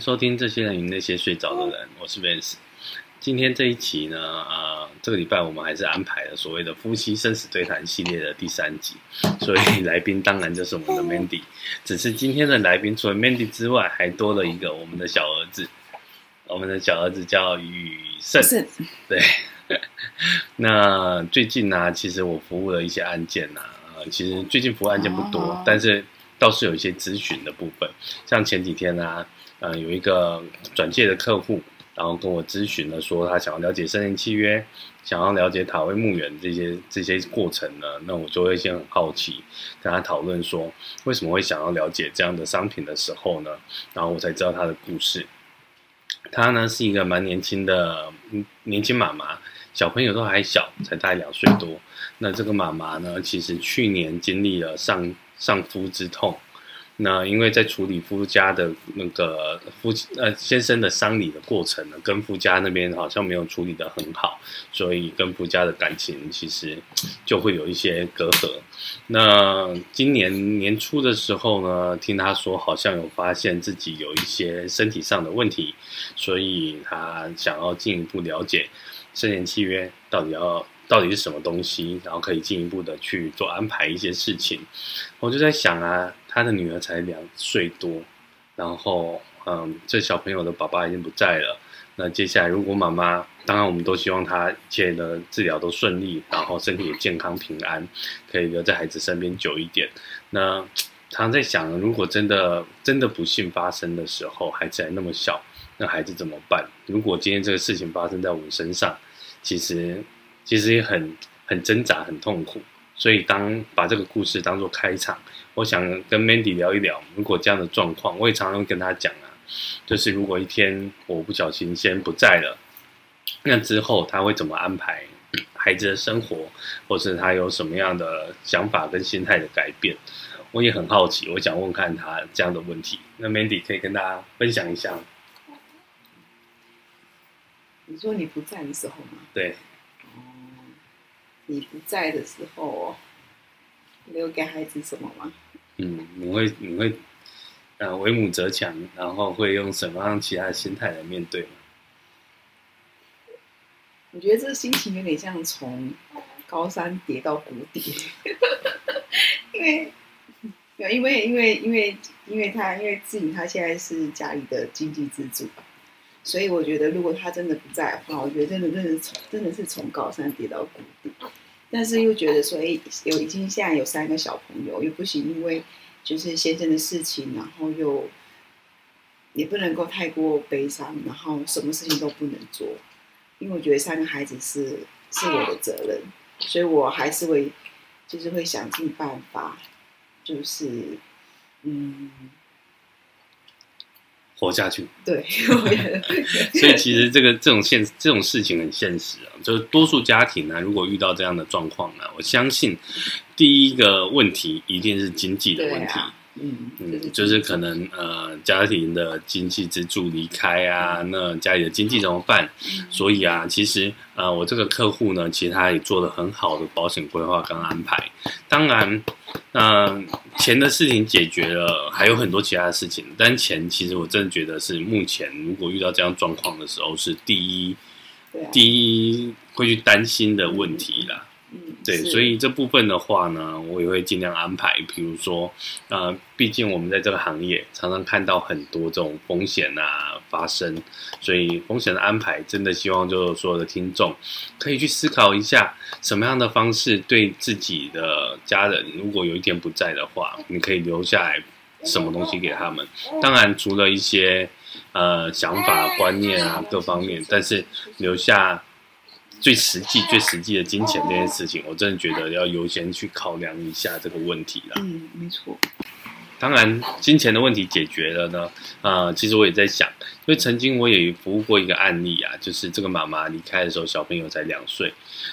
收听《这些人与那些睡着的人》，我是 Vance。今天这一期呢，呃，这个礼拜我们还是安排了所谓的夫妻生死对谈系列的第三集，所以来宾当然就是我们的 Mandy。只是今天的来宾除了 Mandy 之外，还多了一个我们的小儿子。我们的小儿子叫宇胜。是。对。那最近呢、啊，其实我服务了一些案件呐、啊，呃，其实最近服务案件不多，哦、但是倒是有一些咨询的部分，像前几天呢、啊。嗯，有一个转介的客户，然后跟我咨询了，说他想要了解森林契约，想要了解塔威墓园这些这些过程呢，那我就会先很好奇，跟他讨论说为什么会想要了解这样的商品的时候呢，然后我才知道他的故事。他呢是一个蛮年轻的年轻妈妈，小朋友都还小，才大两岁多。那这个妈妈呢，其实去年经历了丧丧夫之痛。那因为在处理夫家的那个夫呃先生的丧礼的过程呢，跟夫家那边好像没有处理得很好，所以跟夫家的感情其实就会有一些隔阂。那今年年初的时候呢，听他说好像有发现自己有一些身体上的问题，所以他想要进一步了解生前契约到底要。到底是什么东西，然后可以进一步的去做安排一些事情。我就在想啊，他的女儿才两岁多，然后嗯，这小朋友的爸爸已经不在了。那接下来如果妈妈，当然我们都希望他一切的治疗都顺利，然后身体也健康平安，可以留在孩子身边久一点。那常在想，如果真的真的不幸发生的时候，孩子还那么小，那孩子怎么办？如果今天这个事情发生在我们身上，其实。其实也很很挣扎，很痛苦，所以当把这个故事当做开场，我想跟 Mandy 聊一聊，如果这样的状况，我也常常跟他讲啊，就是如果一天我不小心先不在了，那之后他会怎么安排孩子的生活，或是他有什么样的想法跟心态的改变，我也很好奇，我想问看他这样的问题，那 Mandy 可以跟大家分享一下。你说你不在的时候吗？对。你不在的时候，留给孩子什么吗？嗯，你会你会，呃，为母则强，然后会用什么样其他的心态来面对吗？我觉得这心情有点像从高山跌到谷底，因为，因为因为因为因为他因为自己他现在是家里的经济支柱。所以我觉得，如果他真的不在的话，我觉得真的真的是从真的是从高山跌到谷底。但是又觉得说，哎，有已经现在有三个小朋友，又不行，因为就是先生的事情，然后又也不能够太过悲伤，然后什么事情都不能做，因为我觉得三个孩子是是我的责任，所以我还是会就是会想尽办法，就是嗯。活下去，对，所以其实这个这种现这种事情很现实啊，就是多数家庭呢，如果遇到这样的状况呢，我相信第一个问题一定是经济的问题。嗯嗯，就是可能呃家庭的经济支柱离开啊，那家里的经济怎么办？所以啊，其实呃我这个客户呢，其实他也做了很好的保险规划跟安排。当然，呃钱的事情解决了，还有很多其他的事情。但钱其实我真的觉得是目前如果遇到这样状况的时候，是第一第一会去担心的问题啦。对，所以这部分的话呢，我也会尽量安排。比如说，呃，毕竟我们在这个行业常常看到很多这种风险啊发生，所以风险的安排真的希望就是所有的听众可以去思考一下，什么样的方式对自己的家人，如果有一天不在的话，你可以留下来什么东西给他们。当然，除了一些呃想法、观念啊各方面，但是留下。最实际、最实际的金钱这件事情，我真的觉得要优先去考量一下这个问题了。嗯，没错。当然，金钱的问题解决了呢，呃，其实我也在想，因为曾经我也服务过一个案例啊，就是这个妈妈离开的时候，小朋友才两岁。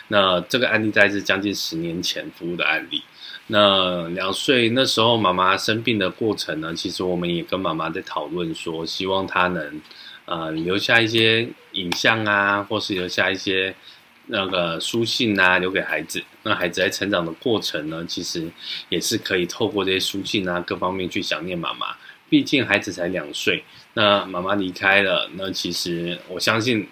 那这个案例大概是将近十年前服务的案例。那两岁那时候妈妈生病的过程呢，其实我们也跟妈妈在讨论说，希望她能呃留下一些影像啊，或是留下一些。那个书信啊，留给孩子。那孩子在成长的过程呢，其实也是可以透过这些书信啊，各方面去想念妈妈。毕竟孩子才两岁，那妈妈离开了，那其实我相信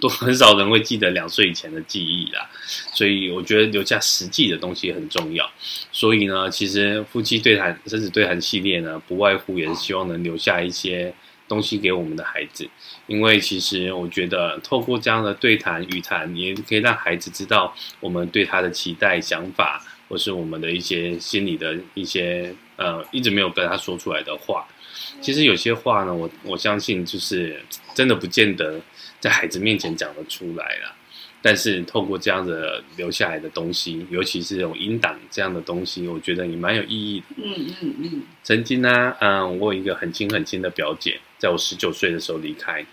都很少人会记得两岁以前的记忆啦。所以我觉得留下实际的东西很重要。所以呢，其实夫妻对谈、生死对谈系列呢，不外乎也是希望能留下一些东西给我们的孩子。因为其实我觉得透过这样的对谈语谈，也可以让孩子知道我们对他的期待、想法，或是我们的一些心里的一些呃，一直没有跟他说出来的话。其实有些话呢，我我相信就是真的不见得在孩子面前讲得出来啦。但是透过这样的留下来的东西，尤其是这种音档这样的东西，我觉得也蛮有意义的。嗯嗯嗯。曾经呢，嗯，我有一个很亲很亲的表姐，在我十九岁的时候离开。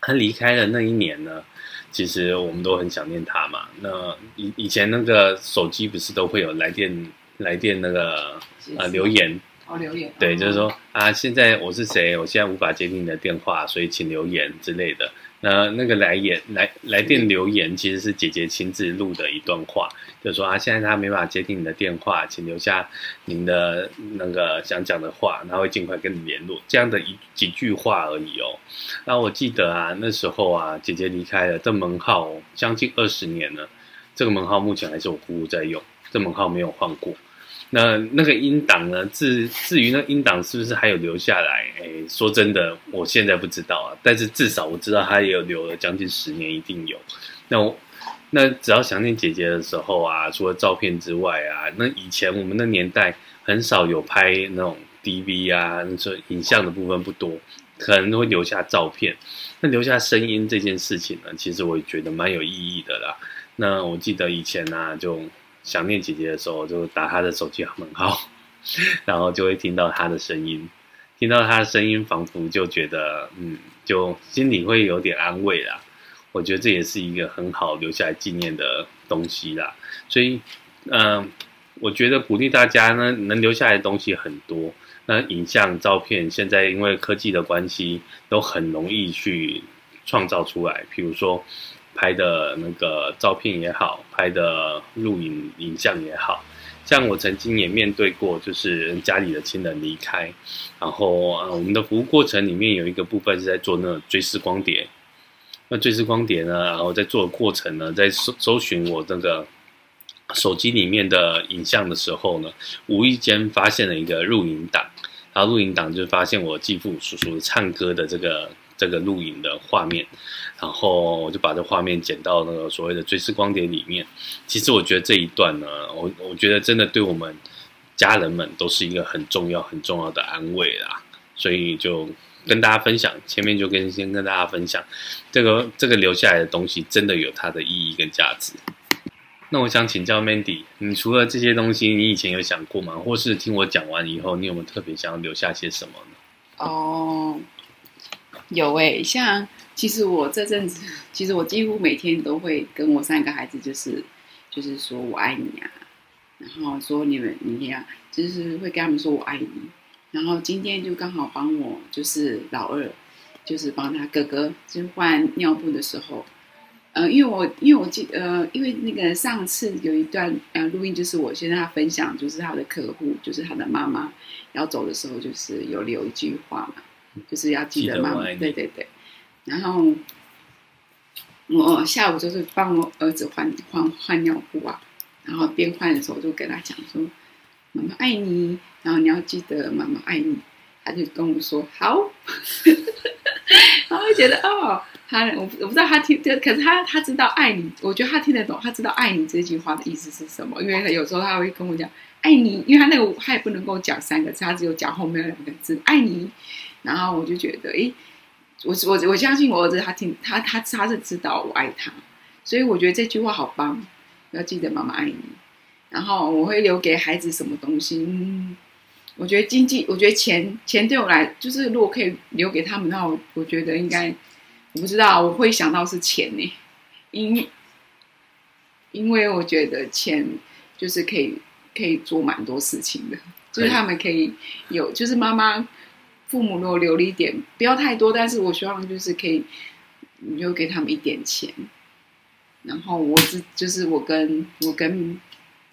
她离开的那一年呢，其实我们都很想念他嘛。那以以前那个手机不是都会有来电来电那个呃留言。哦，留言。对，就是说啊，现在我是谁？我现在无法接听你的电话，所以请留言之类的。那那个来言来来电留言其实是姐姐亲自录的一段话，就说啊，现在他没办法接听你的电话，请留下您的那个想讲的话，他会尽快跟你联络，这样的一几句话而已哦。那我记得啊，那时候啊，姐姐离开了，这门号将近二十年了，这个门号目前还是我姑姑在用，这门号没有换过。那那个音档呢？至至于那音档是不是还有留下来？哎，说真的，我现在不知道啊。但是至少我知道他也有留了将近十年，一定有。那我那只要想念姐姐的时候啊，除了照片之外啊，那以前我们那年代很少有拍那种 DV 啊，那说影像的部分不多，可能会留下照片。那留下声音这件事情呢，其实我也觉得蛮有意义的啦。那我记得以前呢、啊，就。想念姐姐的时候，就打她的手机门号，然后就会听到她的声音，听到她的声音，仿佛就觉得，嗯，就心里会有点安慰啦。我觉得这也是一个很好留下来纪念的东西啦。所以，嗯、我觉得鼓励大家呢，能留下来的东西很多。那影像、照片，现在因为科技的关系，都很容易去创造出来。比如说。拍的那个照片也好，拍的录影影像也好，像我曾经也面对过，就是家里的亲人离开，然后啊，我们的服务过程里面有一个部分是在做那个追思光碟，那追思光碟呢，然后在做的过程呢，在搜搜寻我这个手机里面的影像的时候呢，无意间发现了一个录影档，然后录影档就发现我继父叔叔唱歌的这个。这个录影的画面，然后我就把这画面剪到那个所谓的追思光碟里面。其实我觉得这一段呢，我我觉得真的对我们家人们都是一个很重要、很重要的安慰啦。所以就跟大家分享，前面就跟先跟大家分享，这个这个留下来的东西真的有它的意义跟价值。那我想请教 Mandy，你除了这些东西，你以前有想过吗？或是听我讲完以后，你有没有特别想要留下些什么呢？哦。有诶、像其实我这阵子，其实我几乎每天都会跟我三个孩子，就是就是说我爱你啊，然后说你们你呀啊，就是会跟他们说我爱你。然后今天就刚好帮我，就是老二，就是帮他哥哥就换尿布的时候，呃，因为我因为我记呃，因为那个上次有一段呃录音，就是我先跟他分享，就是他的客户，就是他的妈妈要走的时候，就是有留一句话嘛。就是要记得妈妈，对对对。然后我下午就是帮我儿子换换换尿布啊，然后边换的时候就跟他讲说：“妈妈爱你，然后你要记得妈妈爱你。”他就跟我说：“好。”然后我觉得哦，他我我不知道他听，可是他他知道爱你，我觉得他听得懂，他知道爱你这句话的意思是什么，因为他有时候他会跟我讲爱你，因为他那个他也不能够讲三个字，他只有讲后面两个字爱你。然后我就觉得，诶，我我我相信我儿子他听他他他是知道我爱他，所以我觉得这句话好棒，要记得妈妈爱你。然后我会留给孩子什么东西？嗯，我觉得经济，我觉得钱钱对我来，就是如果可以留给他们，那我我觉得应该，我不知道我会想到是钱呢，因为因为我觉得钱就是可以可以做蛮多事情的，就是他们可以有，就是妈妈。父母如果留了一点，不要太多，但是我希望就是可以，你就给他们一点钱，然后我自就是我跟我跟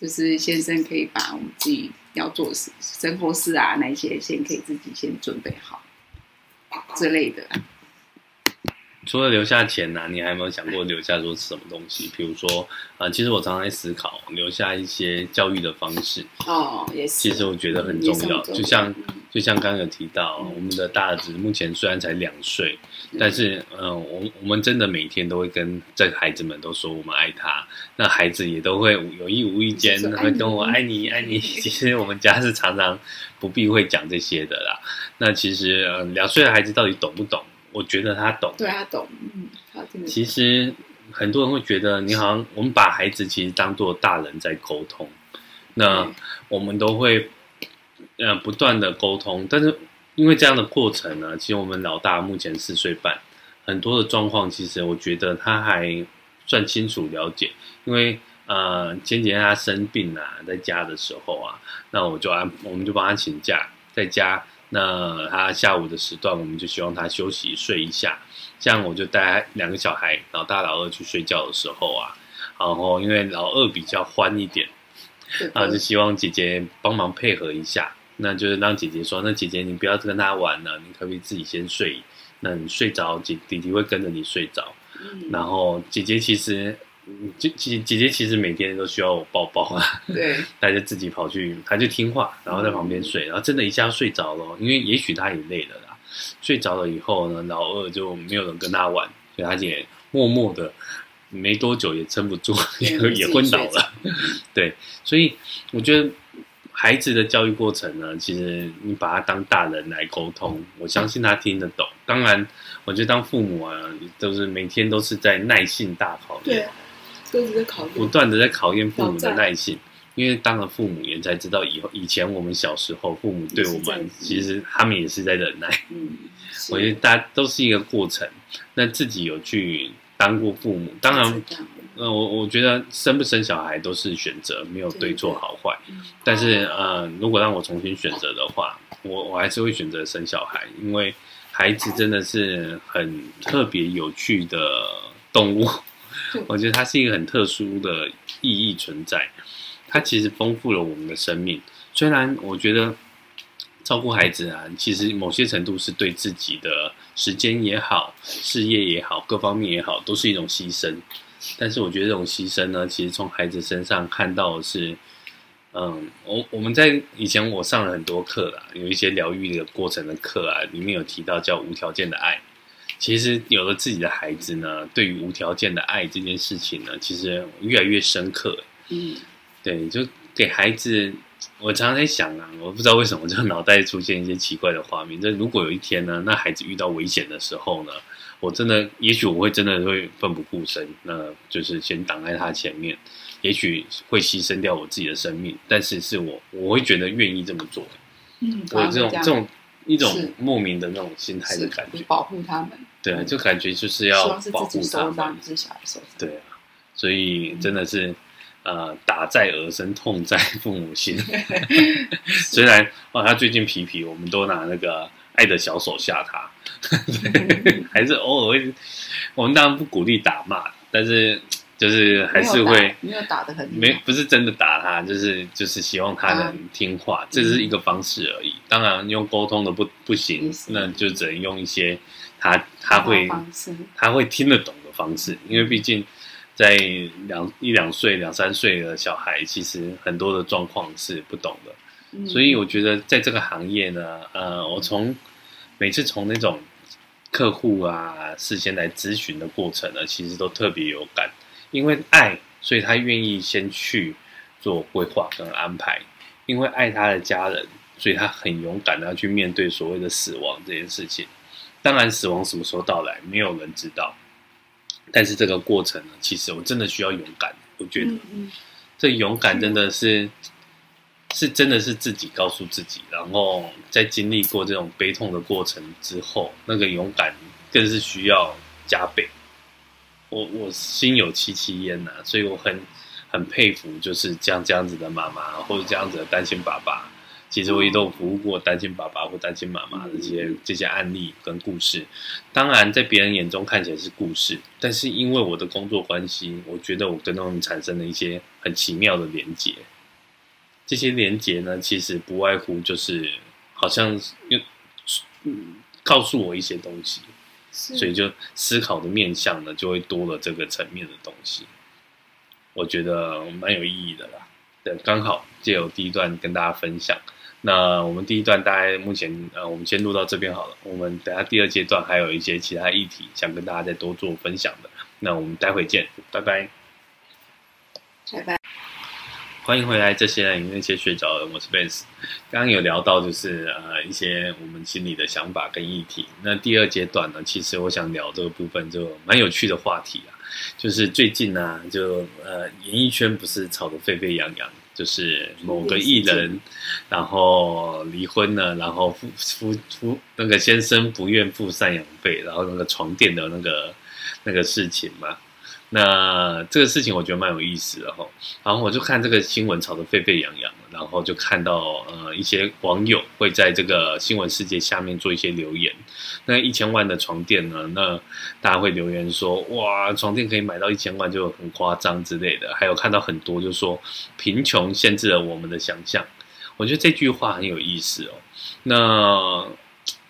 就是先生可以把我们自己要做的事、生活事啊那些先可以自己先准备好。之类的。除了留下钱呢、啊，你还有没有想过留下说什么东西？比如说，啊、呃，其实我常常在思考留下一些教育的方式。哦，也是。其实我觉得很重要，就像、嗯、就像刚刚有提到，嗯、我们的大儿子目前虽然才两岁，嗯、但是，嗯、呃，我我们真的每天都会跟这孩子们都说我们爱他，那孩子也都会有意无意间会跟我爱你爱你。其实我们家是常常不必会讲这些的啦。那其实，呃，两岁的孩子到底懂不懂？我觉得他懂，对他懂，嗯，他真的。其实很多人会觉得，你好像我们把孩子其实当做大人在沟通，那我们都会呃不断的沟通，但是因为这样的过程呢，其实我们老大目前四岁半，很多的状况其实我觉得他还算清楚了解，因为呃前几天他生病啊，在家的时候啊，那我就安我们就帮他请假在家。那他下午的时段，我们就希望他休息睡一下。这样我就带两个小孩，老大老二去睡觉的时候啊，然后因为老二比较欢一点，啊，就希望姐姐帮忙配合一下。那就是让姐姐说：“那姐姐你不要跟他玩了，你可不可以自己先睡？那你睡着，姐弟弟会跟着你睡着。然后姐姐其实。”姐姐姐姐其实每天都需要我抱抱啊，对，他就自己跑去，他就听话，然后在旁边睡，然后真的一下睡着了，因为也许他也累了啦。睡着了以后呢，老二就没有人跟他玩，所以他也默默的，没多久也撑不住，也也昏倒了。对，所以我觉得孩子的教育过程呢，其实你把他当大人来沟通，我相信他听得懂。当然，我觉得当父母啊，都是每天都是在耐性大考验。对。不断的在考验父母的耐性，因为当了父母也才知道以后以前我们小时候父母对我们，其实他们也是在忍耐。嗯，我觉得大家都是一个过程。那自己有去当过父母，当然，呃，我我觉得生不生小孩都是选择，没有对错好坏。但是呃，如果让我重新选择的话，我我还是会选择生小孩，因为孩子真的是很特别有趣的动物。我觉得它是一个很特殊的意义存在，它其实丰富了我们的生命。虽然我觉得照顾孩子啊，其实某些程度是对自己的时间也好、事业也好、各方面也好，都是一种牺牲。但是我觉得这种牺牲呢，其实从孩子身上看到的是，嗯，我我们在以前我上了很多课啦，有一些疗愈的过程的课啊，里面有提到叫无条件的爱。其实有了自己的孩子呢，对于无条件的爱这件事情呢，其实越来越深刻。嗯，对，就给孩子，我常常在想啊，我不知道为什么，就脑袋出现一些奇怪的画面。就如果有一天呢，那孩子遇到危险的时候呢，我真的，也许我会真的会奋不顾身，那就是先挡在他前面，也许会牺牲掉我自己的生命，但是是我，我会觉得愿意这么做。嗯，我这种这种。一种莫名的那种心态的感觉，保护他们。对啊，就感觉就是要保护他们。是对啊，所以真的是，呃，打在儿身，痛在父母心。虽然哇，他最近皮皮，我们都拿那个爱的小手吓他，还是偶尔会。我们当然不鼓励打骂，但是。就是还是会没有打的很没不是真的打他，就是就是希望他能听话，啊、这是一个方式而已。嗯、当然用沟通的不不行，那就只能用一些他他会他会听得懂的方式，因为毕竟在两一两岁两三岁的小孩，其实很多的状况是不懂的。嗯、所以我觉得在这个行业呢，呃，我从每次从那种客户啊事先来咨询的过程呢，其实都特别有感。因为爱，所以他愿意先去做规划跟安排。因为爱他的家人，所以他很勇敢的要去面对所谓的死亡这件事情。当然，死亡什么时候到来，没有人知道。但是这个过程呢，其实我真的需要勇敢。我觉得，这勇敢真的是，是真的是自己告诉自己。然后在经历过这种悲痛的过程之后，那个勇敢更是需要加倍。我我心有戚戚焉呐，所以我很很佩服，就是这样这样子的妈妈，或者这样子的单亲爸爸。其实我也都服务过单亲爸爸或单亲妈妈的这些这些案例跟故事。当然，在别人眼中看起来是故事，但是因为我的工作关系，我觉得我跟他们产生了一些很奇妙的连结。这些连结呢，其实不外乎就是好像又告诉我一些东西，是所以就思考的面向呢，就会多了这个层面的东西。我觉得蛮有意义的啦。对，刚好借由第一段跟大家分享。那我们第一段大概目前呃，我们先录到这边好了。我们等下第二阶段还有一些其他议题想跟大家再多做分享的。那我们待会见，拜拜。拜拜。欢迎回来，这些人那些睡着的，我是 Vance。刚刚有聊到就是呃一些我们心里的想法跟议题。那第二阶段呢，其实我想聊这个部分就蛮有趣的话题啊，就是最近呢、啊，就呃演艺圈不是吵得沸沸扬扬，就是某个艺人，然后离婚了，然后夫夫夫那个先生不愿付赡养费，然后那个床垫的那个那个事情嘛。那这个事情我觉得蛮有意思的哈，然后我就看这个新闻炒得沸沸扬扬，然后就看到呃一些网友会在这个新闻世界下面做一些留言。那一千万的床垫呢？那大家会留言说哇，床垫可以买到一千万就很夸张之类的。还有看到很多就说贫穷限制了我们的想象。我觉得这句话很有意思哦。那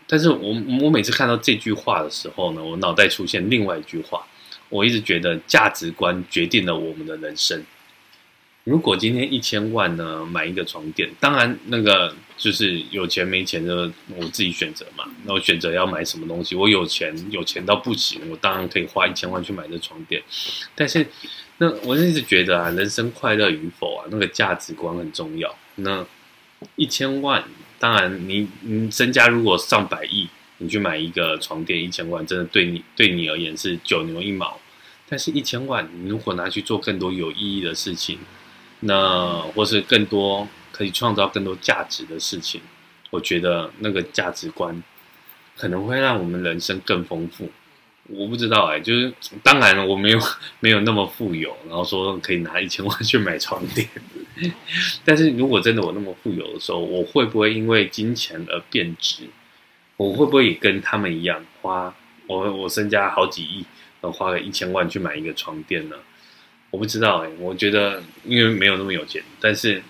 但是我我每次看到这句话的时候呢，我脑袋出现另外一句话。我一直觉得价值观决定了我们的人生。如果今天一千万呢，买一个床垫，当然那个就是有钱没钱的我自己选择嘛。那我选择要买什么东西，我有钱有钱到不行，我当然可以花一千万去买这床垫。但是那我一直觉得啊，人生快乐与否啊，那个价值观很重要。那一千万，当然你你身家如果上百亿。你去买一个床垫一千万，真的对你对你而言是九牛一毛。但是，一千万你如果拿去做更多有意义的事情，那或是更多可以创造更多价值的事情，我觉得那个价值观可能会让我们人生更丰富。我不知道哎、就是当然我没有 没有那么富有，然后说可以拿一千万去买床垫。但是如果真的我那么富有的时候，我会不会因为金钱而变值？我会不会也跟他们一样花我我身家好几亿，花个一千万去买一个床垫呢？我不知道哎、我觉得因为没有那么有钱，但是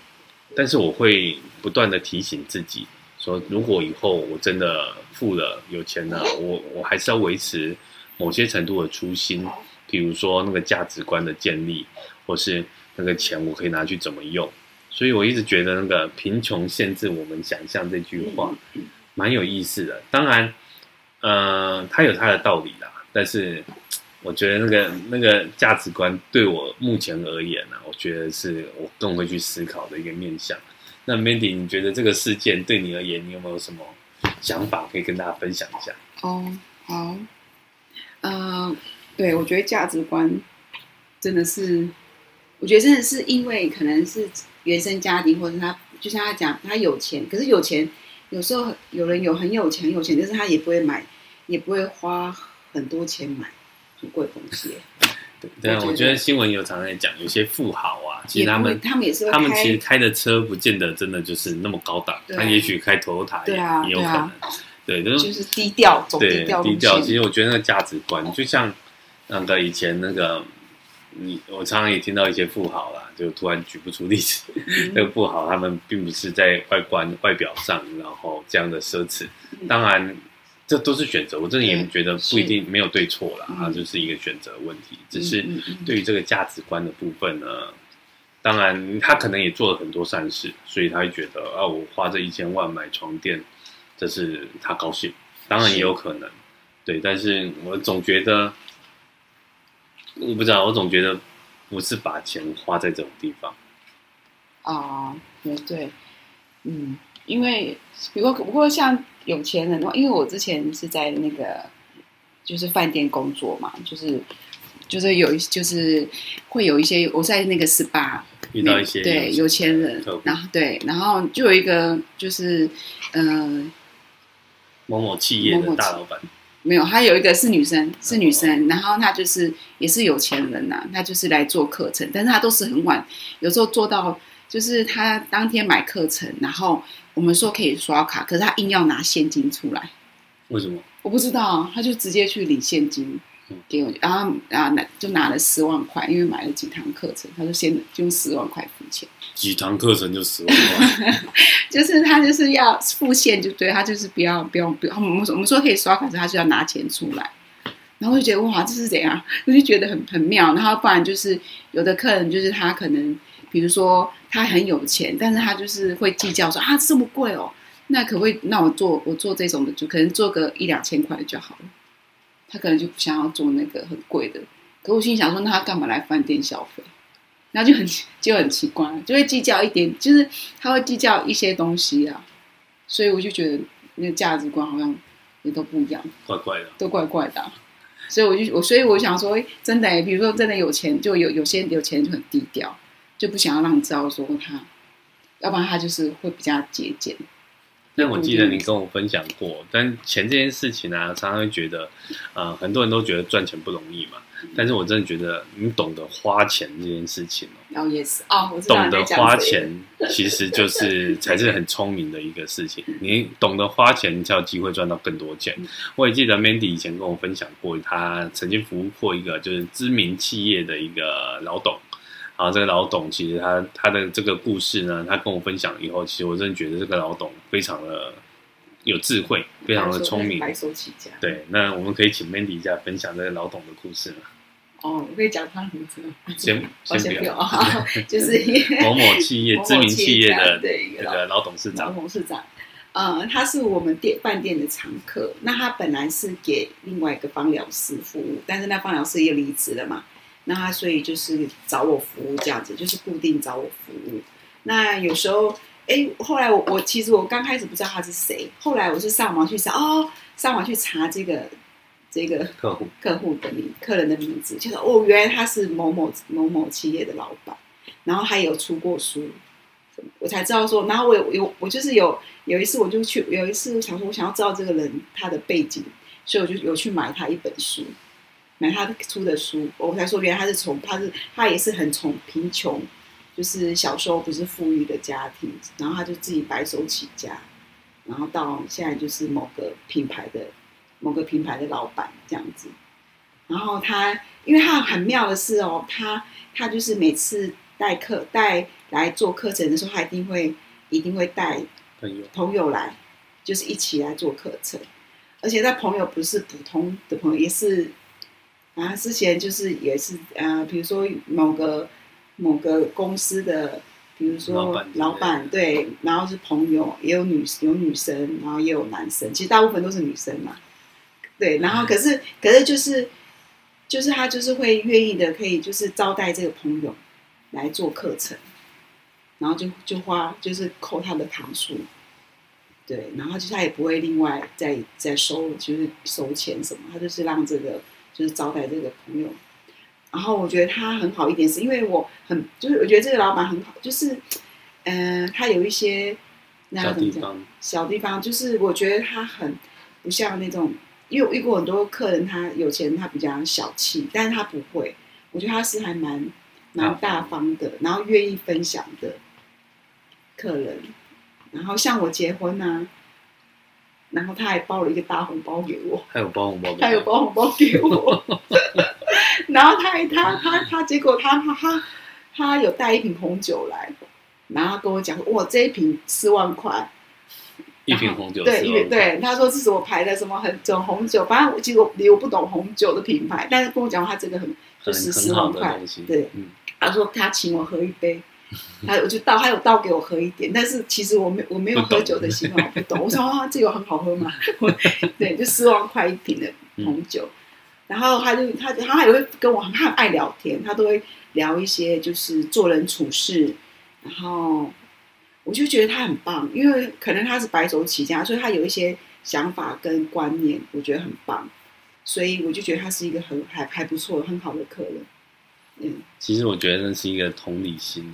但是我会不断的提醒自己说，如果以后我真的富了有钱了，我我还是要维持某些程度的初心，比如说那个价值观的建立，或是那个钱我可以拿去怎么用。所以我一直觉得那个贫穷限制我们想象这句话。蛮有意思的，当然，呃，它有它的道理啦。但是，我觉得那个那个价值观对我目前而言呢、我觉得是我更会去思考的一个面向。那 Mandy，你觉得这个事件对你而言，你有没有什么想法可以跟大家分享一下？哦，好，呃，对，我觉得价值观真的是，我觉得真的是因为可能是原生家庭，或者他就像他讲，他有钱，可是有钱。有时候有人有很有钱，有钱，但是他也不会买，也不会花很多钱买很贵的东西。对，对啊，我觉得新闻有常常在讲，有些富豪啊，其实他们他们也是，他们其实开的车不见得真的就是那么高档，他也许开 Toyota 也，也有可能。对，就是低调，走低调，低调。其实我觉得那个价值观，就像那个以前那个。你我常常也听到一些富豪啦，就突然举不出例子。嗯、那个富豪他们并不是在外观外表上，然后这样的奢侈。当然，这都是选择。我真的也觉得不一定没有对错啦，它就是一个选择问题。只是对于这个价值观的部分呢，当然他可能也做了很多善事，所以他会觉得啊，我花这一千万买床垫，这是他高兴。当然也有可能，对，但是我总觉得。我不知道，我总觉得不是把钱花在这种地方。啊，对对，嗯，因为比如不过像有钱人的话，因为我之前是在那个就是饭店工作嘛，就是就是有一就是会有一些我在那个 SPA 遇到一些对有钱人，然后对，然后就有一个就是嗯、呃、某某企业的大老板。没有，还有一个是女生，是女生，然后她就是也是有钱人呐、啊，她就是来做课程，但是她都是很晚，有时候做到就是他当天买课程，然后我们说可以刷卡，可是他硬要拿现金出来，为什么？我不知道，他就直接去领现金，给我，然后啊拿就拿了十万块，因为买了几堂课程，他就先就用十万块付钱。几堂课程就十万块，就是他就是要付现，就对他就是不要不用不用，我们我们说可以刷卡，他就要拿钱出来。然后我就觉得哇，这是怎样？我就觉得很很妙。然后不然就是有的客人就是他可能，比如说他很有钱，但是他就是会计较说啊这么贵哦，那可不可以？那我做我做这种的，就可能做个一两千块就好了。他可能就不想要做那个很贵的。可我心里想说，那他干嘛来饭店消费？然后就很 就很奇怪，就会计较一点，就是他会计较一些东西啊。所以我就觉得那个价值观好像也都不一样，怪怪的，都怪怪的啊。所以我就我，所以我想说，真的，比如说真的有钱，就有有些有钱就很低调，就不想要让你知道说他，要不然他就是会比较节俭。但我记得你跟我分享过，但钱这件事情呢、啊，常常会觉得，呃，很多人都觉得赚钱不容易嘛。但是我真的觉得，你懂得花钱这件事情哦，哦，也是哦，懂得花钱 其实就是才是很聪明的一个事情。你懂得花钱，你才有机会赚到更多钱。我也记得 Mandy 以前跟我分享过，他曾经服务过一个就是知名企业的一个老董。然后这个老董其实他他的这个故事呢，他跟我分享以后，其实我真的觉得这个老董非常的有智慧，非常的聪明，白手起家。对，那我们可以请 Mandy 一下分享这个老董的故事吗？哦，我可以讲他名字吗？先 先不要啊，就是 某某企业 知名企业的对这个老董事长。老董事长，呃，他是我们店饭店的常客。那他本来是给另外一个芳疗师服务，但是那芳疗师也离职了嘛。那他所以就是找我服务这样子，就是固定找我服务。那有时候，哎，后来我我其实我刚开始不知道他是谁，后来我是上网去查，哦，上网去查这个这个客户客户的名客人的名字，就是哦，原来他是某某某某企业的老板，然后他有出过书，我才知道说，然后我有有我就是有有一次我就去有一次我想说我想要知道这个人他的背景，所以我就有去买他一本书。买他出的书，我才说原来他是从他是他也是很从贫穷，就是小时候不是富裕的家庭，然后他就自己白手起家，然后到现在就是某个品牌的某个品牌的老板这样子。然后他因为他很妙的是哦，他他就是每次带课带来做课程的时候，他一定会一定会带朋友朋友来，就是一起来做课程，而且他朋友不是普通的朋友，也是。然后之前就是也是呃，比如说某个某个公司的，比如说老板，对，然后是朋友，也有女有女生，然后也有男生，其实大部分都是女生嘛。对，然后可是可是就是就是他就是会愿意的，可以就是招待这个朋友来做课程，然后就就花就是扣他的堂数，对，然后就他也不会另外再再收就是收钱什么，他就是让这个。就是招待这个朋友，然后我觉得他很好一点，是因为我很就是我觉得这个老板很好，就是嗯、呃，他有一些那怎么讲小地方，小地方就是我觉得他很不像那种，因为我遇过很多客人，他有钱，他比较小气，但是他不会，我觉得他是还蛮蛮大方的，然后愿意分享的客人，然后像我结婚啊。然后他还包了一个大红包给我，还有包红包，他有包红包给我。然后他还他他他，结果他他他他有带一瓶红酒来，然后跟我讲说：“哇，这一瓶四万块，一瓶红酒。”对，因为对他说这是我排的什么很种红酒，反正我其实我我不懂红酒的品牌，但是跟我讲他这个很就是四万块，对，嗯，他说他请我喝一杯。还我就倒，还有倒给我喝一点，但是其实我没我没有喝酒的习惯，我不懂。我说啊，这个很好喝吗？对，就四万块一瓶的红酒。嗯、然后他就他他还会跟我，他很爱聊天，他都会聊一些就是做人处事。然后我就觉得他很棒，因为可能他是白手起家，所以他有一些想法跟观念，我觉得很棒。所以我就觉得他是一个很还还不错、很好的客人。嗯，其实我觉得那是一个同理心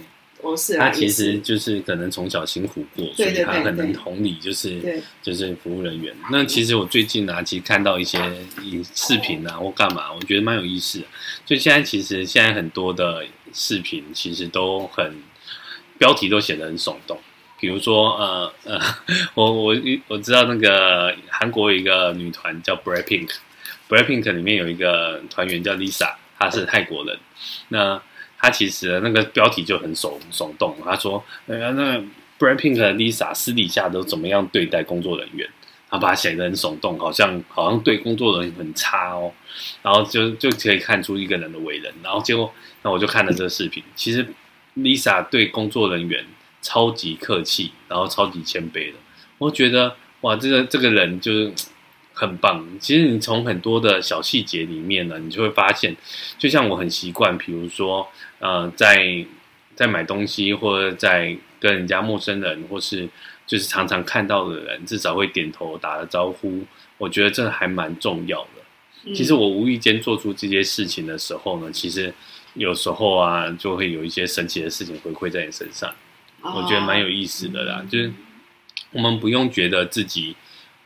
他其实就是可能从小辛苦过，所以他很能同理，就是就是服务人员。那其实我最近呢，其实看到一些影视频啊或干嘛，我觉得蛮有意思的。就现在其实现在很多的视频其实都很标题都写得很耸动，比如说呃呃，我我我知道那个韩国有一个女团叫 BLACKPINK。BLACKPINK 里面有一个团员叫 Lisa，她是泰国人。那他其实那个标题就很耸耸动，他说：“呃，那 BLACKPINK 的 Lisa 私底下都怎么样对待工作人员？”他把它写得很耸动，好像好像对工作人员很差哦。然后就就可以看出一个人的为人。然后结果，那我就看了这个视频，其实 Lisa 对工作人员超级客气，然后超级谦卑的。我觉得哇，这个这个人就是。很棒。其实你从很多的小细节里面呢，你就会发现，就像我很习惯，比如说，呃，在在买东西或者在跟人家陌生人，或是就是常常看到的人，至少会点头打个招呼。我觉得这还蛮重要的。嗯。其实我无意间做出这些事情的时候呢，其实有时候啊，就会有一些神奇的事情回馈在你身上。哦。我觉得蛮有意思的啦。嗯。就是我们不用觉得自己。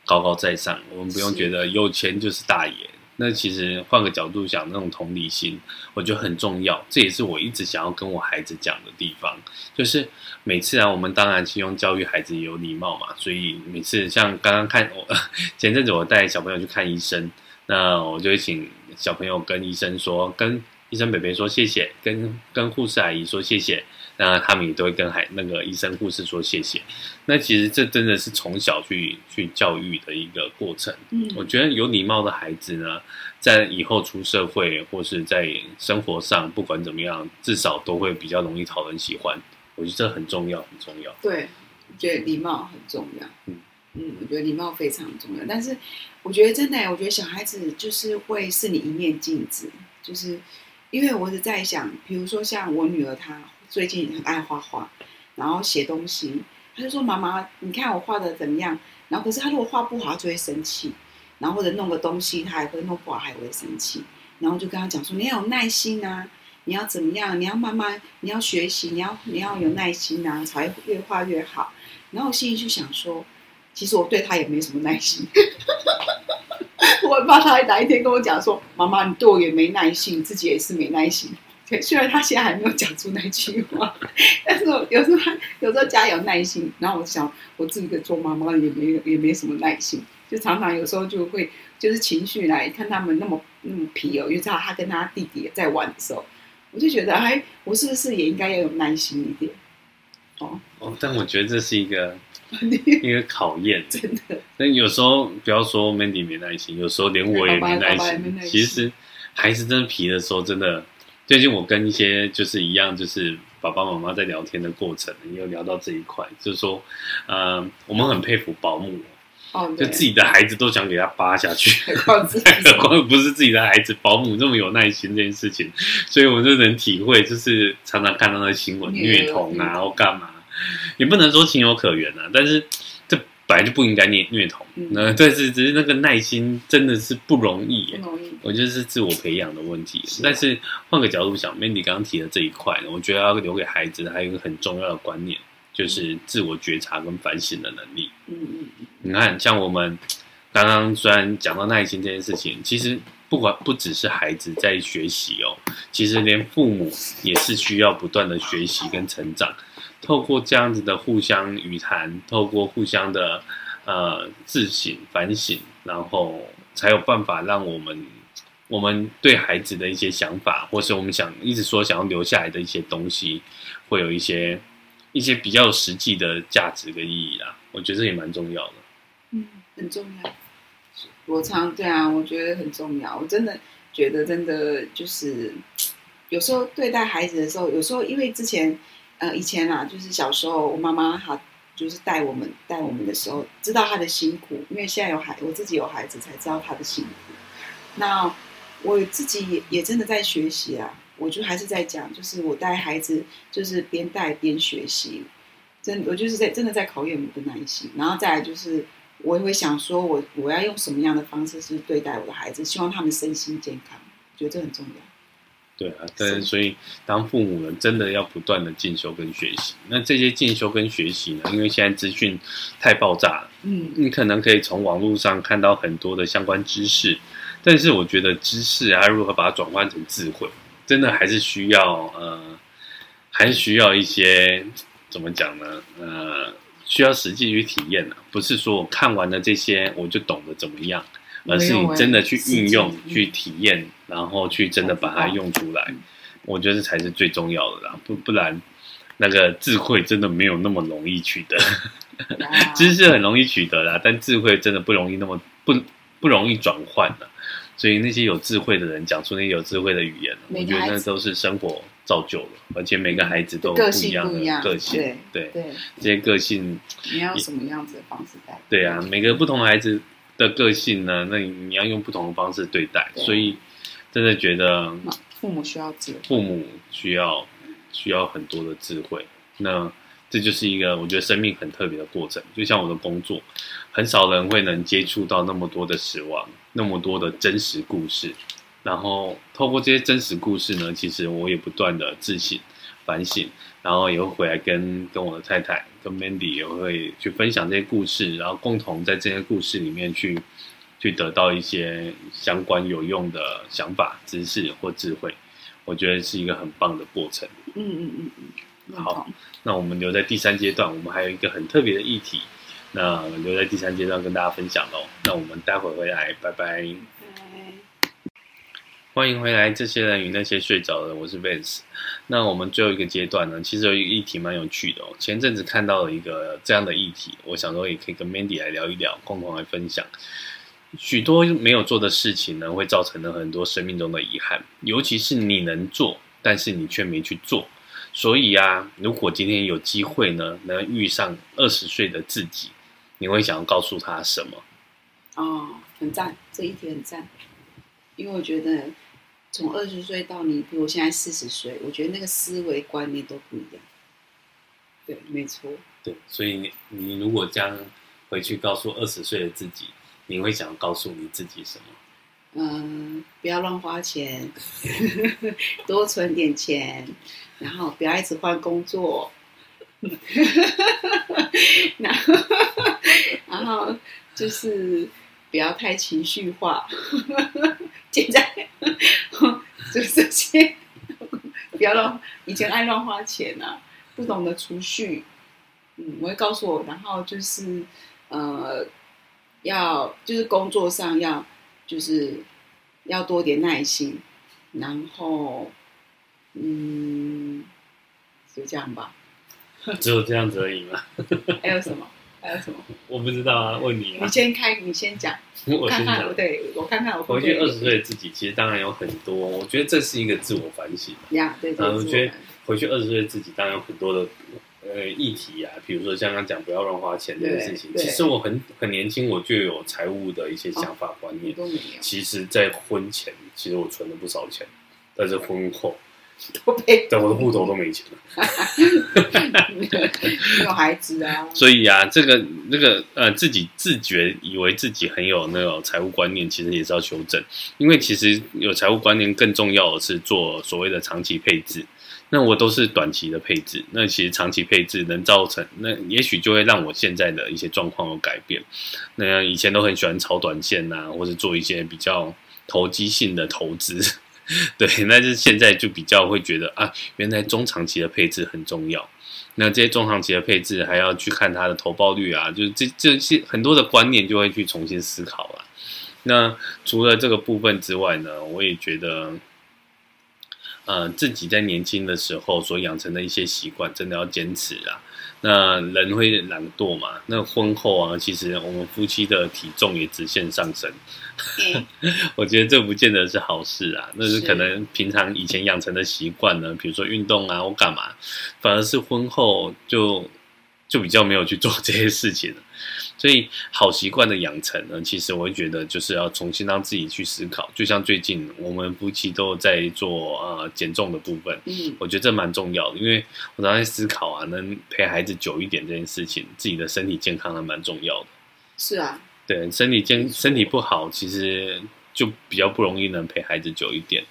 高高在上，我们不用觉得有钱就是大爷。那其实换个角度想，那种同理心，我觉得很重要。这也是我一直想要跟我孩子讲的地方。就是每次啊，我们当然希望教育孩子有礼貌嘛。所以每次像刚刚看我 前阵子我带小朋友去看医生，那我就会请小朋友跟医生说，跟医生北北说谢谢，跟跟护士阿姨说谢谢。那他们也都会跟孩那个医生护士说谢谢。那其实这真的是从小去去教育的一个过程。嗯，我觉得有礼貌的孩子呢，在以后出社会或是在生活上，不管怎么样，至少都会比较容易讨人喜欢。我觉得这很重要，很重要。对，我觉得礼貌很重要。嗯嗯，我觉得礼貌非常重要。但是我觉得真的，我觉得小孩子就是会是你一面镜子，就是因为我是在想，比如说像我女儿她。最近很爱画画，然后写东西，他就说：“妈妈，你看我画的怎么样？”然后可是他如果画不好，就会生气。然后或者弄个东西，他还会弄不好，还会生气。然后就跟他讲说：“你要有耐心啊，你要怎么样？你要慢慢，你要学习，你要你要有耐心啊，才会越画越好。”然后我心里就想说：“其实我对他也没什么耐心。”我很怕他哪一天跟我讲说：“妈妈，你对我也没耐心，自己也是没耐心。”虽然他现在还没有讲出那句话，但是我有时候有时候家有耐心，然后我想我自己的做妈妈也没有也没什么耐心，就常常有时候就会就是情绪来看他们那么那么皮哦，又知道他跟他弟弟在玩的时候，我就觉得哎，我是不是也应该要有耐心一点？哦哦，但我觉得这是一个 一个考验，真的。那有时候不要说 Mandy 没耐心，有时候连我也没耐心。没耐心其实孩子真的皮的时候，真的。最近我跟一些就是一样，就是爸爸妈妈在聊天的过程，也有聊到这一块，就是说，呃，我们很佩服保姆，哦，就自己的孩子都想给他扒下去，何况 不是自己的孩子，保姆这么有耐心这件事情，所以我们就能体会，就是常常看到那新闻虐童啊，或干嘛，也不能说情有可原啊，但是。本来就不应该虐虐童，那但是只是那个耐心真的是不容易，不容易。我觉得是自我培养的问题。是啊。但是换个角度想，Mandy 刚刚提的这一块呢，我觉得要留给孩子还有一个很重要的观念，就是自我觉察跟反省的能力。嗯嗯。你看，像我们刚刚虽然讲到耐心这件事情，其实不管不只是孩子在学习哦，其实连父母也是需要不断的学习跟成长。透过这样子的互相语谈，透过互相的呃自省反省，然后才有办法让我们我们对孩子的一些想法，或是我们想一直说想要留下来的一些东西，会有一些一些比较实际的价值跟意义啦。我觉得这也蛮重要的。嗯，很重要。我常对啊，我觉得很重要。我真的觉得，真的就是有时候对待孩子的时候，有时候因为之前。呃，以前啊，就是小时候，我妈妈她就是带我们带我们的时候，知道她的辛苦。因为现在有孩，我自己有孩子，才知道她的辛苦。那我自己也也真的在学习啊，我就还是在讲，就是我带孩子，就是边带边学习。真，我就是在真的在考验我的耐心。然后再来就是，我也会想说我我要用什么样的方式去对待我的孩子，希望他们身心健康，觉得这很重要。对啊，但所以当父母呢，真的要不断的进修跟学习。那这些进修跟学习呢，因为现在资讯太爆炸了，嗯，你可能可以从网络上看到很多的相关知识，但是我觉得知识啊，如何把它转换成智慧，真的还是需要呃，还是需要一些怎么讲呢？呃，需要实际去体验的，不是说我看完了这些我就懂得怎么样。而是你真的去运用、去体验，然后去真的把它用出来。我觉得这才是最重要的啦，不不然，那个智慧真的没有那么容易取得。知识很容易取得啦，但智慧真的不容易那么不不容易转换的。所以那些有智慧的人讲出那些有智慧的语言，我觉得那都是生活造就了，而且每个孩子都有不一样的个性。对对，这些个性你要什么样子的方式带？对啊，每个不同的孩子的个性呢，那你你要用不同的方式对待。所以真的觉得父母需要智慧，父母需要需要很多的智慧。那。这就是一个我觉得生命很特别的过程，就像我的工作，很少人会能接触到那么多的死亡，那么多的真实故事，然后透过这些真实故事呢，其实我也不断的自省、反省，然后也会回来跟跟我的太太、跟 Mandy 也会去分享这些故事，然后共同在这些故事里面去去得到一些相关有用的想法、知识或智慧，我觉得是一个很棒的过程。嗯嗯嗯嗯。好，那我们留在第三阶段，我们还有一个很特别的议题，那留在第三阶段跟大家分享喽。那我们待会回来，拜拜。拜。欢迎回来，这些人与那些睡着的，我是 Vance。那我们最后一个阶段呢，其实有一个议题蛮有趣的哦。前阵子看到了一个这样的议题，我想说也可以跟 Mandy 来聊一聊，共同来分享。许多没有做的事情呢，会造成了很多生命中的遗憾，尤其是你能做，但是你却没去做。所以啊，如果今天有机会呢，能遇上二十岁的自己，你会想要告诉他什么？哦，很赞，这一题很赞，因为我觉得从二十岁到你，比如现在四十岁，我觉得那个思维观念都不一样。对，没错。对，所以你你如果将回去告诉二十岁的自己，你会想告诉你自己什么？嗯，不要乱花钱，多存点钱。然后不要一直换工作，然后然后就是不要太情绪化，现在就是这些，不要乱，以前爱乱花钱啊，不懂得储蓄，嗯，我会告诉我，然后就是呃，要就是工作上要就是要多点耐心，然后。嗯，就这样吧。只有这样子而已吗？还有什么？还有什么？我不知道啊，问你。你先开，你先讲。我看看，对，我看看我回去二十岁的自己，其实当然有很多。我觉得这是一个自我反省。呀，对。我觉得回去二十岁的自己，当然有很多的呃议题啊，比如说像刚刚讲不要乱花钱这件事情。其实我很很年轻，我就有财务的一些想法观念。其实，在婚前，其实我存了不少钱，但是婚后。都被，但，我的户头都没钱了，没有孩子啊。所以啊，这个那个呃，自己自觉以为自己很有那种财务观念，其实也是要修正。因为其实有财务观念更重要的是做所谓的长期配置。那我都是短期的配置，那其实长期配置能造成，那也许就会让我现在的一些状况有改变。那以前都很喜欢炒短线啊，或者做一些比较投机性的投资。对，那是现在就比较会觉得啊，原来中长期的配置很重要。那这些中长期的配置还要去看它的投报率啊，就是这这些很多的观念就会去重新思考了。那除了这个部分之外呢，我也觉得，呃，自己在年轻的时候所养成的一些习惯，真的要坚持啊。那人会懒惰嘛？那婚后啊，其实我们夫妻的体重也直线上升。嗯、我觉得这不见得是好事啊。那是可能平常以前养成的习惯呢，比如说运动啊或干嘛，反而是婚后就就比较没有去做这些事情了。所以好习惯的养成呢，其实我会觉得就是要重新让自己去思考。就像最近我们夫妻都在做呃减重的部分，嗯，我觉得这蛮重要的，因为我常在思考啊，能陪孩子久一点这件事情，自己的身体健康还蛮重要的。是啊，对，身体健身体不好，其实就比较不容易能陪孩子久一点。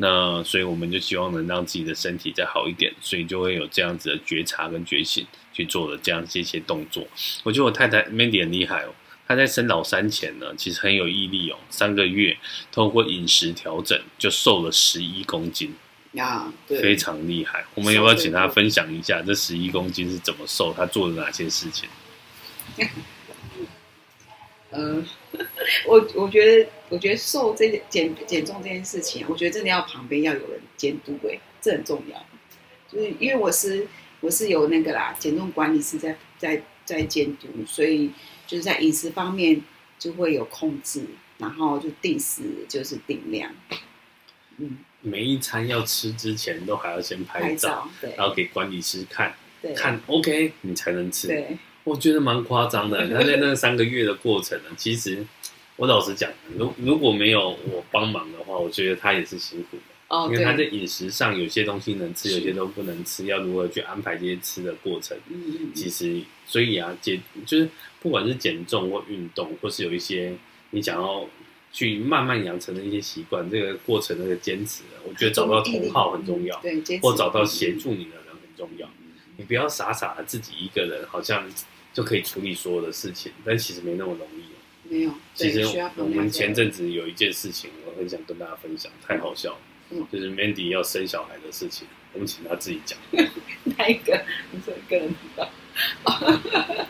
那所以我们就希望能让自己的身体再好一点，所以就会有这样子的觉察跟觉醒去做了这样这些动作。我觉得我太太 Mandy 很厉害哦，她在生老三前呢，其实很有毅力哦，三个月透过饮食调整就瘦了十一公斤非常厉害。我们要不要请她分享一下这十一公斤是怎么瘦？她做了哪些事情？嗯、呃，我我觉得，我觉得瘦这件减减重这件事情，我觉得真的要旁边要有人监督，哎，这很重要。就是因为我是我是有那个啦，减重管理师在在在监督，所以就是在饮食方面就会有控制，然后就定时就是定量。嗯，每一餐要吃之前都还要先拍照，对，然后给管理师看，对看 OK 你才能吃。对，我觉得蛮夸张的。他在那三个月的过程呢，其实我老实讲，如如果没有我帮忙的话，我觉得他也是辛苦的。哦，因为他在饮食上有些东西能吃，有些都不能吃，要如何去安排这些吃的过程？嗯，其实所以啊，减就是不管是减重或运动，或是有一些你想要。去慢慢养成的一些习惯，这个过程那个坚持，我觉得找到同好很重要，对，或找到协助你的人很重要。你不要傻傻的自己一个人，好像就可以处理所有的事情，但其实没那么容易。没有，其实我们前阵子有一件事情，我很想跟大家分享，太好笑了，就是 Mandy 要生小孩的事情，我们请他自己讲。哪一个？你说一个人知道？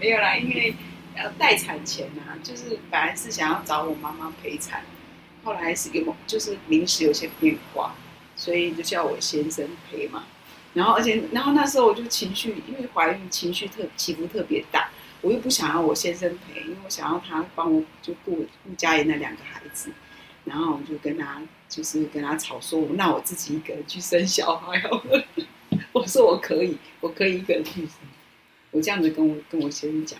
没有啦，因为。要待产前啊，就是本来是想要找我妈妈陪产，后来是有就是临时有些变化，所以就叫我先生陪嘛。然后而且然后那时候我就情绪，因为怀孕情绪特起伏特别大，我又不想要我先生陪，因为我想要他帮我就顾顾家里那两个孩子。然后我就跟他就是跟他吵说，那我自己一个人去生小孩好了。我说我可以，我可以一个人去生。我这样子跟我跟我先生讲。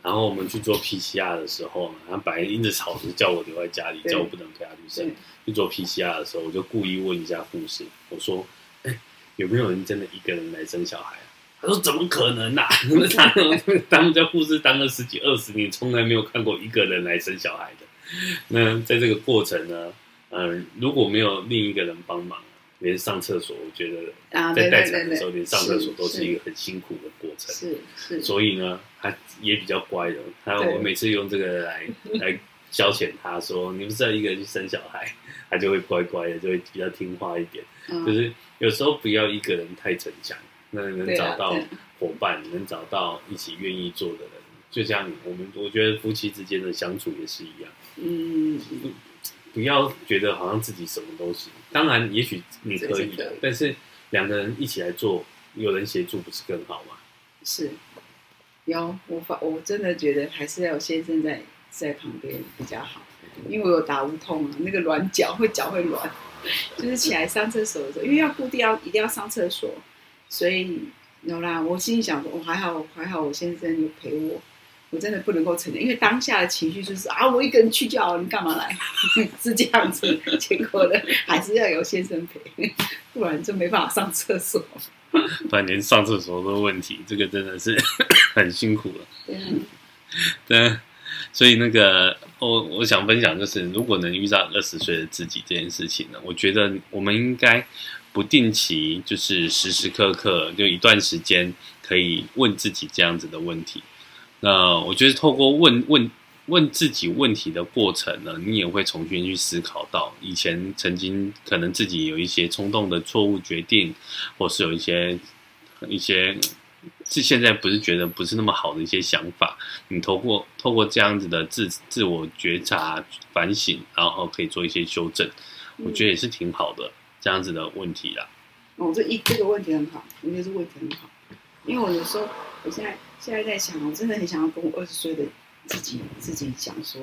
然后我们去做 PCR 的时候，他本来一直吵着叫我留在家里，叫我不能陪他去生。去做 PCR 的时候，我就故意问一下护士，我说：“哎，有没有人真的一个人来生小孩啊？”他说：“怎么可能啊？他 他们家护士当了十几二十年，从来没有看过一个人来生小孩的。那在这个过程呢，嗯、呃，如果没有另一个人帮忙。”连上厕所，我觉得在待产的时候，连上厕所都是一个很辛苦的过程。是是，所以呢，他也比较乖的。他我每次用这个来 来消遣他，说你不是要一个人去生小孩，他就会乖乖的，就会比较听话一点。就是有时候不要一个人太逞强，那能找到伙伴，能找到一起愿意做的人，就像我们，我觉得夫妻之间的相处也是一样。嗯。不要觉得好像自己什么都行，当然也许你可以的，但是两个人一起来做，有人协助不是更好吗？是，有我发我真的觉得还是要有先生在在旁边比较好，因为我有打无痛啊，那个软脚会脚会软，就是起来上厕所的时候，因为要固定要一定要上厕所，所以有啦，我心里想说，我还好还好，我先生有陪我。我真的不能够承认，因为当下的情绪就是啊，我一个人去就好，你干嘛来？是这样子，结果呢，还是要有先生陪，不然就没办法上厕所。不然连上厕所都有问题，这个真的是 很辛苦了。嗯，对，所以那个我我想分享就是，如果能遇到二十岁的自己这件事情呢，我觉得我们应该不定期，就是时时刻刻就一段时间，可以问自己这样子的问题。那我觉得透过问问问自己问题的过程呢，你也会重新去思考到以前曾经可能自己有一些冲动的错误决定，或是有一些一些是现在不是觉得不是那么好的一些想法。你透过透过这样子的自自我觉察反省，然后可以做一些修正，我觉得也是挺好的这样子的问题啦。哦，这一这个问题很好，我觉得这问题很好，因为我有时候我现在。现在在想，我真的很想要跟我二十岁的自己自己讲说，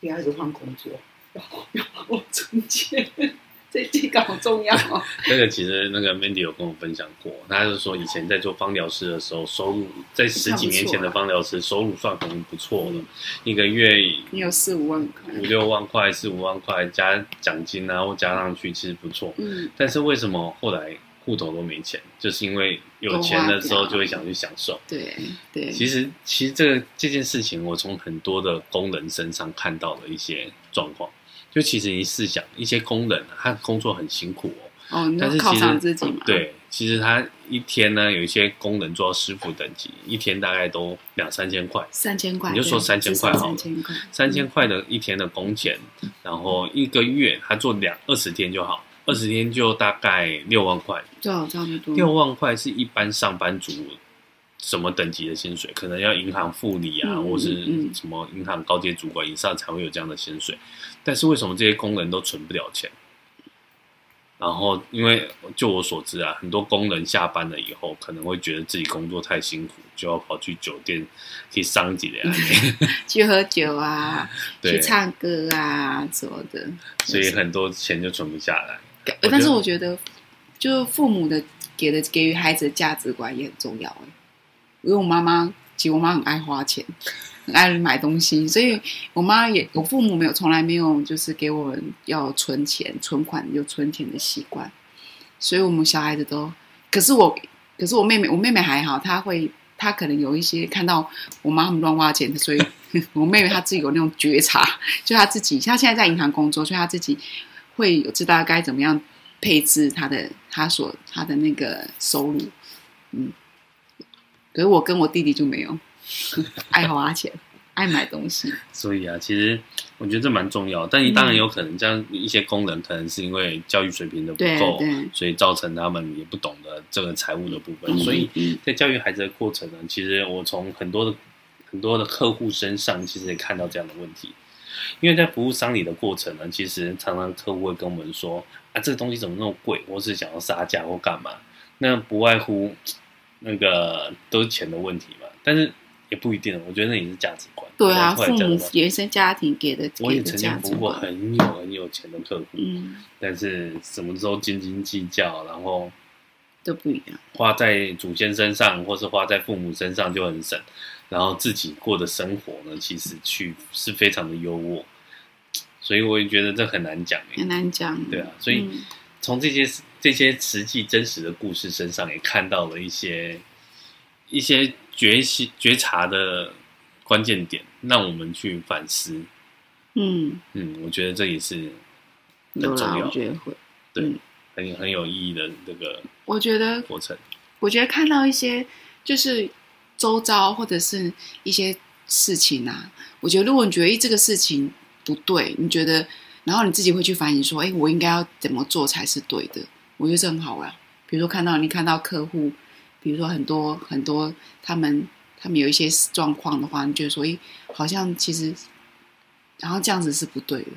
不要一直换工作，要要我存钱，这这个好重要。那个其实那个 Mandy 有跟我分享过，他是说以前在做芳疗师的时候，收入在十几年前的芳疗师收入算很不错的，一个月你有四五万块，五六万块，四五万块加奖金啊，或加上去其实不错。嗯，但是为什么后来？户头都没钱，就是因为有钱的时候就会想去享受。对对，其实其实这个这件事情，我从很多的工人身上看到了一些状况。就其实你试想，一些工人他工作很辛苦哦，哦，但是其实自己嘛，对，其实他一天呢，有一些工人做到师傅等级，一天大概都两三千块，三千块，你就说三千块好了，三千块的一天的工钱，然后一个月他做两二十天就好。二十天就大概六万块，对，差不多。六万块是一般上班族什么等级的薪水，可能要银行副理啊，嗯、或是什么银行高阶主管以上才会有这样的薪水。但是为什么这些工人都存不了钱？然后，因为就我所知啊，很多工人下班了以后，可能会觉得自己工作太辛苦，就要跑去酒店去桑几的，去喝酒啊，去唱歌啊什么的，所以很多钱就存不下来。但是我觉得，就父母的给的给予孩子的价值观也很重要。因为我妈妈，其实我妈很爱花钱。很爱买东西，所以我妈也，我父母没有从来没有就是给我们要存钱、存款有存钱的习惯，所以我们小孩子都，可是我，可是我妹妹，我妹妹还好，她会，她可能有一些看到我妈他们乱花钱，所以 我妹妹她自己有那种觉察，就她自己，她现在在银行工作，所以她自己会有知道该怎么样配置他的他所他的那个收入，嗯，可是我跟我弟弟就没有。爱花钱，爱买东西，所以啊，其实我觉得这蛮重要。但你当然有可能，像一些工人，可能是因为教育水平的不够，所以造成他们也不懂得这个财务的部分。所以在教育孩子的过程呢，其实我从很多的很多的客户身上，其实也看到这样的问题。因为在服务商里的过程呢，其实常常客户会跟我们说：“啊，这个东西怎么那么贵？”或是想要杀价或干嘛？那不外乎那个都是钱的问题嘛。但是也不一定，我觉得那也是价值观。对啊，父母原生家庭给的。我也曾经服务过很有很有钱的客户，嗯，但是什么时候斤斤计较，然后都不一样，花在祖先身上，或是花在父母身上就很省，然后自己过的生活呢，其实去是非常的优渥，所以我也觉得这很难讲，很难讲，对啊，所以从这些这些实际真实的故事身上，也看到了一些一些。觉醒、觉察的关键点，让我们去反思。嗯嗯，我觉得这也是很重要。我觉得会，对，嗯、很很有意义的这个。我觉得过程，我觉得看到一些就是周遭或者是一些事情啊，我觉得如果你觉得这个事情不对，你觉得，然后你自己会去反省说，哎，我应该要怎么做才是对的？我觉得这很好玩。比如说看到你看到客户。比如说很多很多他们他们有一些状况的话，你觉得说，诶，好像其实，然后这样子是不对的，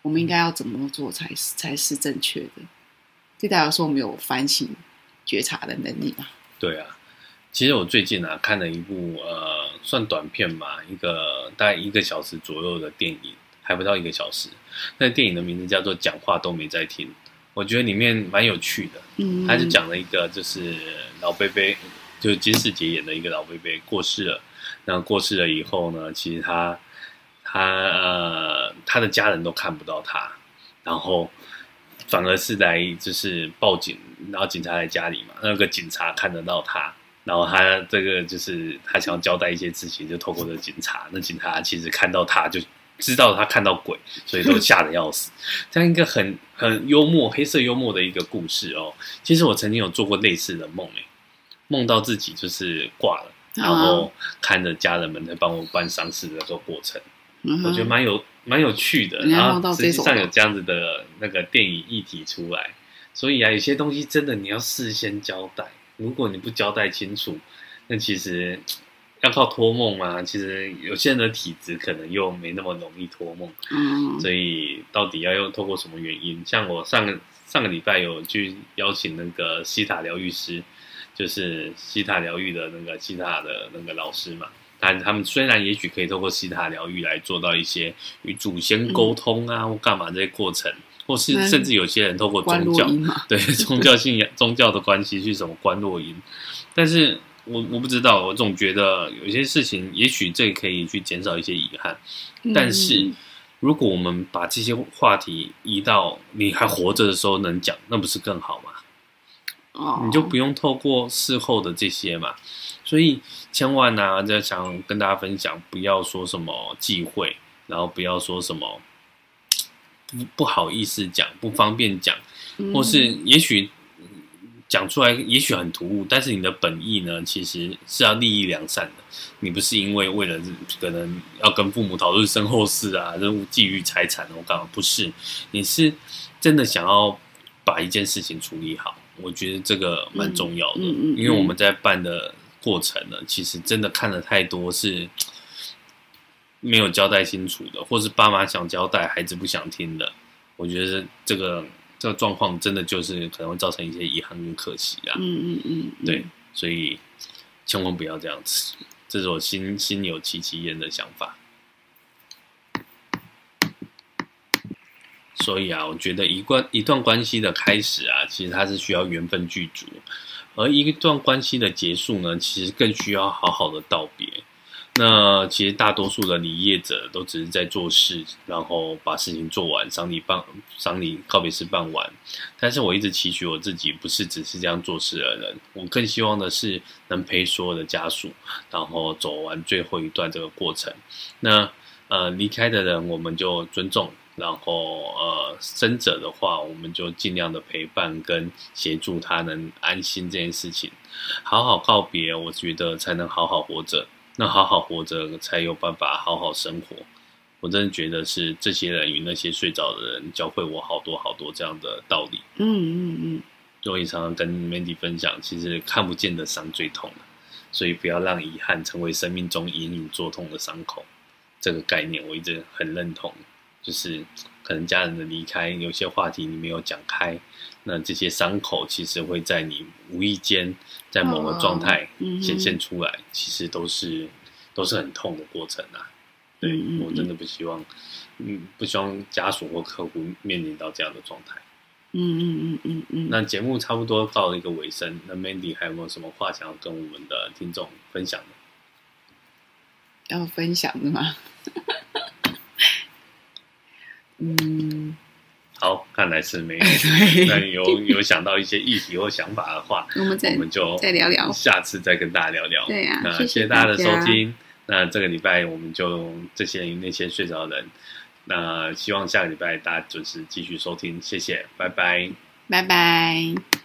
我们应该要怎么做才是才是正确的？这代表说，我们有反省觉察的能力吧？对啊，其实我最近啊看了一部呃算短片吧，一个大概一个小时左右的电影，还不到一个小时。那电影的名字叫做《讲话都没在听》。我觉得里面蛮有趣的，嗯，他就讲了一个，就是老伯伯，就是金世杰演的一个老伯伯过世了。然后过世了以后呢，其实他他呃他的家人都看不到他，然后反而是来就是报警，然后警察来家里嘛，那个警察看得到他，然后他这个就是他想要交代一些事情，就透过这警察，那警察其实看到他就。知道他看到鬼，所以都吓得要死。这样一个很很幽默、黑色幽默的一个故事哦。其实我曾经有做过类似的梦，哎，梦到自己就是挂了，然后看着家人们在帮我办丧事的这个过程，嗯、我觉得蛮有蛮有趣的。然后实际上有这样子的那个电影议题出来，所以啊，有些东西真的你要事先交代，如果你不交代清楚，那其实。要靠托梦啊？其实有些人的体质可能又没那么容易托梦，嗯，所以到底要用透过什么原因？像我上个上个礼拜有去邀请那个西塔疗愈师，就是西塔疗愈的那个西塔的那个老师嘛。但他们虽然也许可以透过西塔疗愈来做到一些与祖先沟通啊，嗯、或干嘛这些过程，或是甚至有些人透过宗教，对宗教信仰、宗教的关系去什么观落音，但是。我我不知道，我总觉得有些事情，也许这可以去减少一些遗憾。但是，如果我们把这些话题移到你还活着的时候能讲，那不是更好吗？哦，你就不用透过事后的这些嘛。所以，千万呢、啊，就想跟大家分享，不要说什么忌讳，然后不要说什么不不好意思讲，不方便讲，或是也许。讲出来也许很突兀，但是你的本意呢，其实是要利益良善的。你不是因为为了可能要跟父母讨论身后事啊，任务觊觎财产，我干嘛不是？你是真的想要把一件事情处理好。我觉得这个蛮重要的，嗯嗯嗯嗯、因为我们在办的过程呢，其实真的看了太多是没有交代清楚的，或是爸妈想交代，孩子不想听的。我觉得这个这个状况真的就是可能会造成一些遗憾跟可惜啊。嗯嗯嗯，嗯，对，所以千万不要这样子，这是我心心有戚戚焉的想法。所以啊，我觉得一关一段关系的开始啊，其实它是需要缘分具足，而一段关系的结束呢，其实更需要好好的道别。那其实大多数的离业者都只是在做事，然后把事情做完，丧礼办，丧礼告别式办完。但是我一直期许我自己，不是只是这样做事的人，我更希望的是能陪所有的家属，然后走完最后一段这个过程。那呃，离开的人我们就尊重。然后，呃，生者的话，我们就尽量的陪伴跟协助他能安心这件事情，好好告别，我觉得才能好好活着。那好好活着，才有办法好好生活。我真的觉得是这些人与那些睡着的人教会我好多好多这样的道理。嗯嗯嗯。所以常常跟 Mandy 分享，其实看不见的伤最痛，所以不要让遗憾成为生命中隐隐作痛的伤口。这个概念我一直很认同。就是可能家人的离开，有些话题你没有讲开，那这些伤口其实会在你无意间，在某个状态显现出来，其实都是都是很痛的过程啊。对，我真的不希望，嗯，不希望家属或客户面临到这样的状态。嗯嗯嗯嗯嗯。那节目差不多到了一个尾声，那 Mandy 还有没有什么话想要跟我们的听众分享的？要分享的吗？嗯，好，看来是没有。那有有想到一些议题或想法的话，我们我们就再聊聊，下次再跟大家聊聊。对呀，那谢谢大家的收听。那这个礼拜我们就这些那些睡着的人，那希望下个礼拜大家准时继续收听，谢谢，拜拜，拜拜。